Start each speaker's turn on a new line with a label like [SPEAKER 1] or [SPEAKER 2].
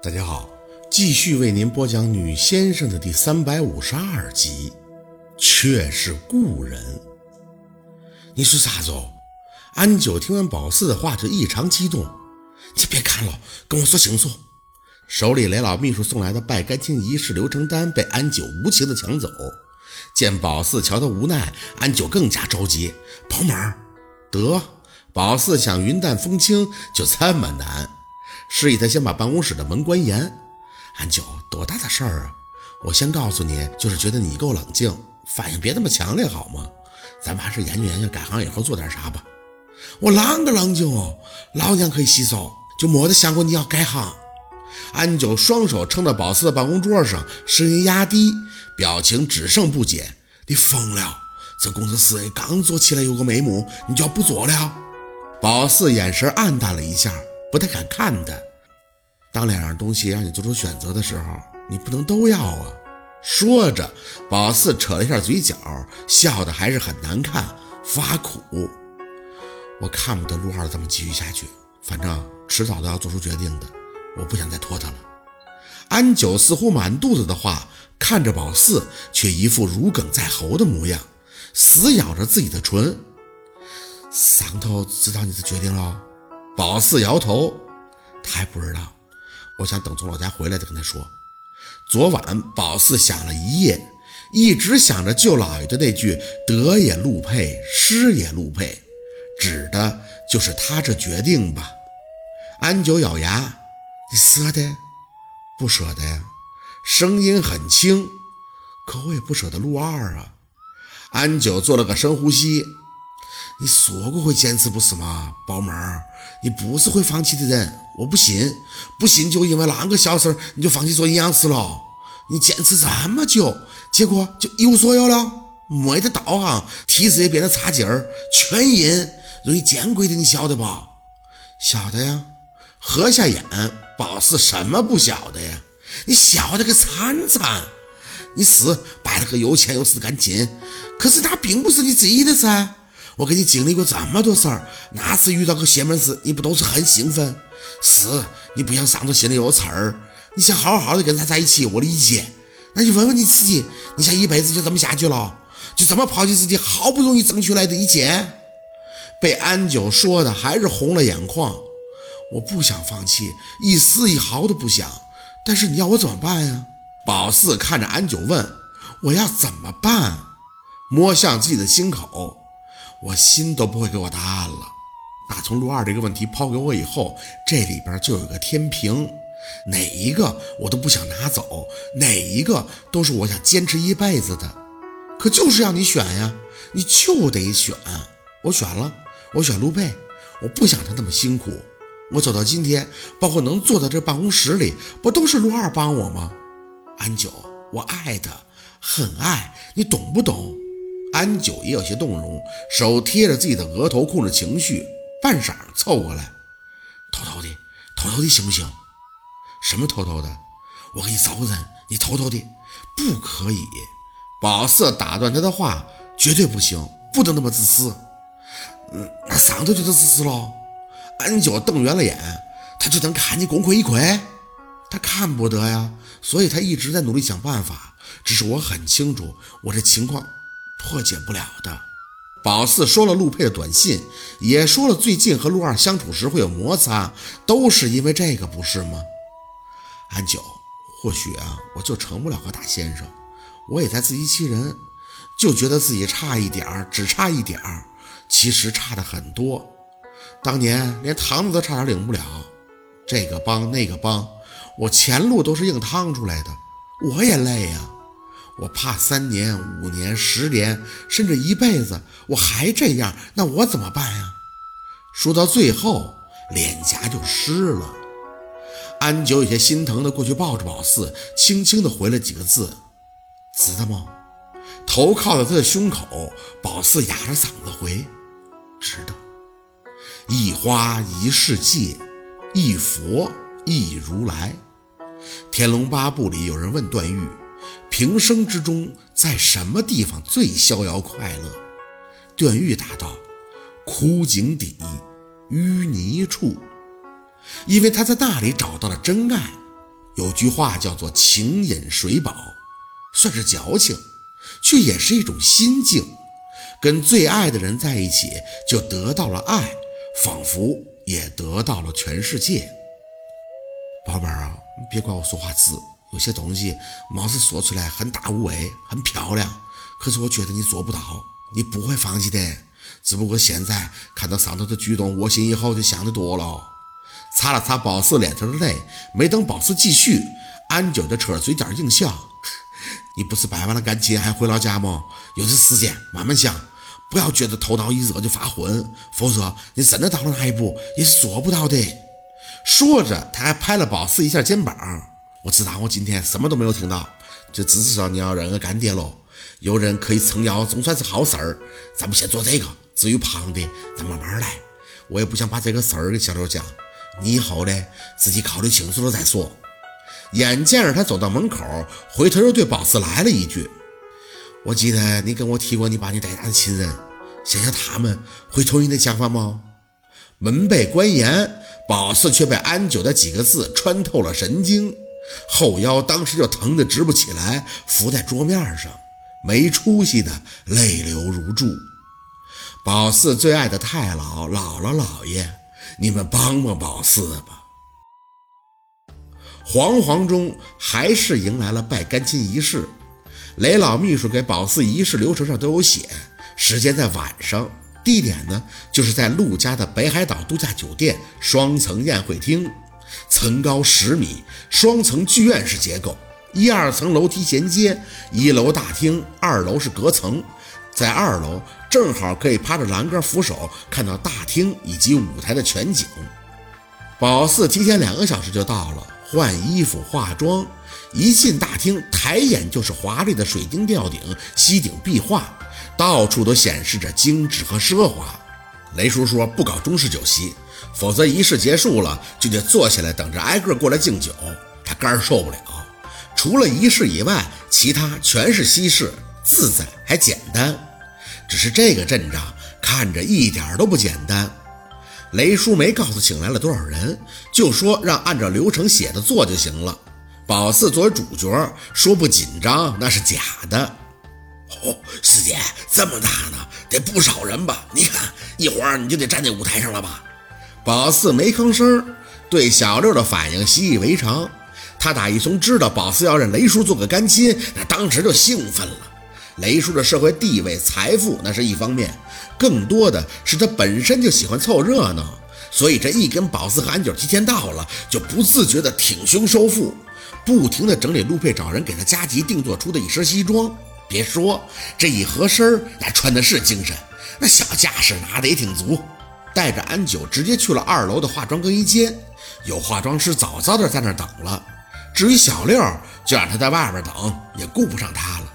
[SPEAKER 1] 大家好，继续为您播讲《女先生》的第三百五十二集，却是故人。你说啥子哦？安九听完宝四的话就异常激动。你别看了，跟我说清楚。手里雷老秘书送来的拜干亲仪式流程单被安九无情的抢走。见宝四瞧他无奈，安九更加着急，跑门得，宝四想云淡风轻就这么难。示意他先把办公室的门关严。安九，多大的事儿啊！我先告诉你，就是觉得你够冷静，反应别那么强烈，好吗？咱们还是研究研究改行以后做点啥吧。我啷个冷静哦？老娘可以洗手，就没得想过你要改行。安九双手撑在宝四的办公桌上，声音压低，表情只剩不解。你疯了？这公司事业刚做起来有个眉目，你就要不做了？宝四眼神暗淡了一下。不太敢看的。当两样东西让你做出选择的时候，你不能都要啊！说着，宝四扯了一下嘴角，笑得还是很难看，发苦。我看不得陆二这么继续下去，反正迟早都要做出决定的，我不想再拖他了。安九似乎满肚子的话，看着宝四，却一副如鲠在喉的模样，死咬着自己的唇。桑头知道你的决定了？宝四摇头，他还不知道。我想等从老家回来再跟他说。昨晚宝四想了一夜，一直想着舅老爷的那句“得也路配，失也路配”，指的就是他这决定吧。安九咬牙：“你舍得？不舍得呀？”声音很轻，可我也不舍得陆二啊。安九做了个深呼吸。你说过会坚持不是吗，宝妹儿？你不是会放弃的人，我不信，不信就因为那个小事儿你就放弃做营养师了？你坚持这么久，结果就一无所有了，没得道行，体质也变得差劲儿，全因容易见鬼的，你晓得不？晓得呀。喝下咽，宝四什么不晓得呀？你晓得个惨惨！你是拜了个有钱有势干亲，可是他并不是你自己的噻。我跟你经历过这么多事儿，哪次遇到个邪门事，你不都是很兴奋？是你不想上头心里有刺儿，你想好好的跟他在一起，我理解。那就问问你自己，你想一辈子就这么下去了？就这么抛弃自己好不容易争取来的一切？被安九说的还是红了眼眶。我不想放弃，一丝一毫都不想。但是你要我怎么办呀？宝四看着安九问：“我要怎么办？”摸向自己的心口。我心都不会给我答案了。打从陆二这个问题抛给我以后，这里边就有个天平，哪一个我都不想拿走，哪一个都是我想坚持一辈子的。可就是要你选呀，你就得选。我选了，我选陆佩。我不想他那么辛苦。我走到今天，包括能坐在这办公室里，不都是陆二帮我吗？安九，我爱他，很爱你，懂不懂？安九也有些动容，手贴着自己的额头控制情绪，半晌凑过来，偷偷的，偷偷的行不行？什么偷偷的？我给你找个人，你偷偷的，不可以。宝四打断他的话，绝对不行，不能那么自私。嗯，那上头就是自私了。安九瞪圆了眼，他就能看你功亏一篑？他看不得呀，所以他一直在努力想办法。只是我很清楚，我这情况。破解不了的。宝四说了陆佩的短信，也说了最近和陆二相处时会有摩擦，都是因为这个，不是吗？安九，或许啊，我就成不了个大先生，我也在自欺欺人，就觉得自己差一点儿，只差一点儿，其实差的很多。当年连堂子都差点领不了，这个帮那个帮，我前路都是硬趟出来的，我也累呀。我怕三年、五年、十年，甚至一辈子，我还这样，那我怎么办呀？说到最后，脸颊就湿了。安九有些心疼的过去抱着宝四，轻轻的回了几个字：“知道吗？”头靠在他的胸口，宝四哑着嗓子回：“知道。”一花一世界，一佛一如来。《天龙八部》里有人问段誉。平生之中，在什么地方最逍遥快乐？段誉答道：“枯井底，淤泥处。”因为他在那里找到了真爱。有句话叫做“情饮水饱”，算是矫情，却也是一种心境。跟最爱的人在一起，就得到了爱，仿佛也得到了全世界。宝贝儿啊，你别怪我说话直，有些东西貌似说出来很大无畏、很漂亮，可是我觉得你做不到，你不会放弃的。只不过现在看到上头的举动，我心以后就想得多了。擦了擦宝四脸上的泪，没等宝四继续，安九就扯着嘴角硬笑。你不是办完了感情还回老家吗？有这时间慢慢想，不要觉得头脑一热就发昏，否则你真的到了那一步也是做不到的。说着，他还拍了宝四一下肩膀。我知道我今天什么都没有听到，就只知道你要认个干爹喽。有人可以撑腰，总算是好事儿。咱们先做这个，至于胖的，咱慢慢来。我也不想把这个事儿给小六讲，你以后呢，自己考虑清楚了再说。眼见着他走到门口，回头又对宝四来了一句：“我记得你跟我提过你把你带大的亲人，想想他们会同意你的想法吗？”门被关严，宝四却被安九的几个字穿透了神经，后腰当时就疼得直不起来，伏在桌面上，没出息的泪流如注。宝四最爱的太姥、姥姥、姥爷，你们帮帮宝四吧。惶惶中，还是迎来了拜干亲仪式。雷老秘书给宝四仪式流程上都有写，时间在晚上，地点呢就是在陆家的北海岛度假酒店双层宴会厅，层高十米，双层剧院式结构，一二层楼梯衔接，一楼大厅，二楼是隔层，在二楼正好可以趴着栏杆扶手看到大厅以及舞台的全景。宝四提前两个小时就到了。换衣服、化妆，一进大厅，抬眼就是华丽的水晶吊顶、吸顶壁画，到处都显示着精致和奢华。雷叔说不搞中式酒席，否则仪式结束了就得坐下来等着挨个过来敬酒，他肝受不了。除了仪式以外，其他全是西式，自在还简单。只是这个阵仗看着一点都不简单。雷叔没告诉请来了多少人，就说让按照流程写的做就行了。宝四作为主角，说不紧张那是假的。
[SPEAKER 2] 哦，四姐这么大呢，得不少人吧？你看一会儿你就得站在舞台上了吧？
[SPEAKER 1] 宝四没吭声，对小六的反应习以为常。他打一从知道宝四要认雷叔做个干亲，那当时就兴奋了。雷叔的社会地位、财富那是一方面，更多的是他本身就喜欢凑热闹，所以这一跟宝四和安九提前到了，就不自觉的挺胸收腹，不停的整理陆佩找人给他加急定做出的一身西装。别说这一合身，那穿的是精神，那小架势拿的也挺足。带着安九直接去了二楼的化妆更衣间，有化妆师早早的在那等了。至于小六，就让他在外边等，也顾不上他了。